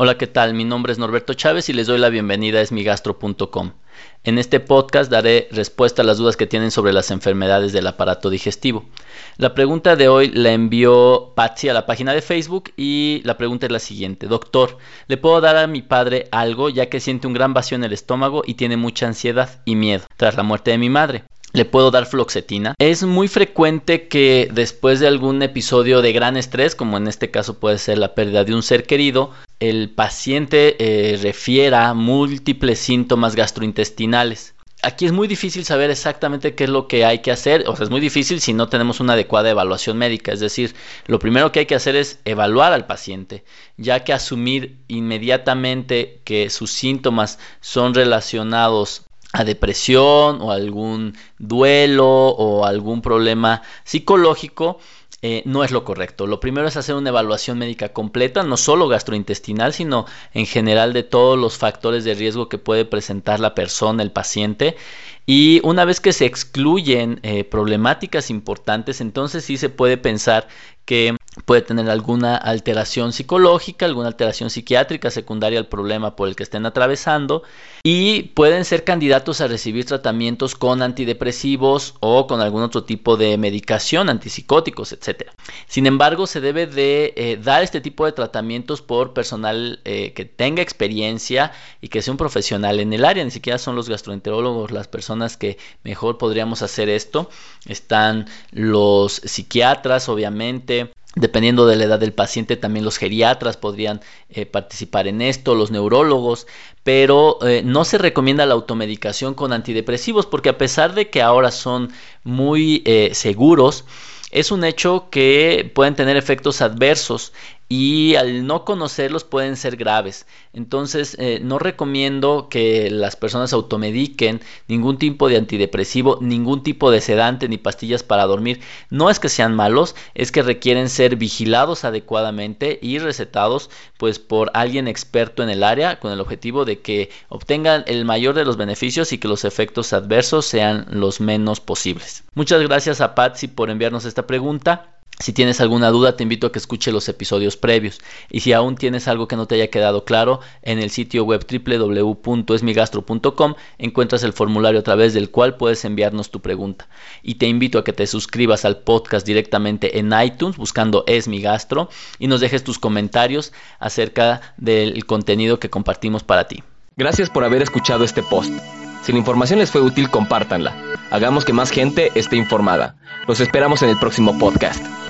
Hola, ¿qué tal? Mi nombre es Norberto Chávez y les doy la bienvenida a esmigastro.com. En este podcast daré respuesta a las dudas que tienen sobre las enfermedades del aparato digestivo. La pregunta de hoy la envió Patsy a la página de Facebook y la pregunta es la siguiente. Doctor, ¿le puedo dar a mi padre algo ya que siente un gran vacío en el estómago y tiene mucha ansiedad y miedo tras la muerte de mi madre? Le puedo dar fluoxetina. Es muy frecuente que después de algún episodio de gran estrés, como en este caso puede ser la pérdida de un ser querido, el paciente eh, refiera múltiples síntomas gastrointestinales. Aquí es muy difícil saber exactamente qué es lo que hay que hacer, o sea, es muy difícil si no tenemos una adecuada evaluación médica, es decir, lo primero que hay que hacer es evaluar al paciente, ya que asumir inmediatamente que sus síntomas son relacionados a depresión o algún duelo o algún problema psicológico, eh, no es lo correcto. Lo primero es hacer una evaluación médica completa, no solo gastrointestinal, sino en general de todos los factores de riesgo que puede presentar la persona, el paciente. Y una vez que se excluyen eh, problemáticas importantes, entonces sí se puede pensar que puede tener alguna alteración psicológica, alguna alteración psiquiátrica secundaria al problema por el que estén atravesando y pueden ser candidatos a recibir tratamientos con antidepresivos o con algún otro tipo de medicación, antipsicóticos, etc. Sin embargo, se debe de eh, dar este tipo de tratamientos por personal eh, que tenga experiencia y que sea un profesional en el área, ni siquiera son los gastroenterólogos las personas que mejor podríamos hacer esto. Están los psiquiatras, obviamente, Dependiendo de la edad del paciente, también los geriatras podrían eh, participar en esto, los neurólogos, pero eh, no se recomienda la automedicación con antidepresivos porque a pesar de que ahora son muy eh, seguros, es un hecho que pueden tener efectos adversos y al no conocerlos pueden ser graves. Entonces eh, no recomiendo que las personas automediquen ningún tipo de antidepresivo, ningún tipo de sedante ni pastillas para dormir. No es que sean malos, es que requieren ser vigilados adecuadamente y recetados pues por alguien experto en el área con el objetivo de que obtengan el mayor de los beneficios y que los efectos adversos sean los menos posibles. Muchas gracias a Patsy por enviarnos esta pregunta. Si tienes alguna duda, te invito a que escuche los episodios previos. Y si aún tienes algo que no te haya quedado claro, en el sitio web www.esmigastro.com encuentras el formulario a través del cual puedes enviarnos tu pregunta. Y te invito a que te suscribas al podcast directamente en iTunes buscando Esmigastro y nos dejes tus comentarios acerca del contenido que compartimos para ti. Gracias por haber escuchado este post. Si la información les fue útil, compártanla. Hagamos que más gente esté informada. Los esperamos en el próximo podcast.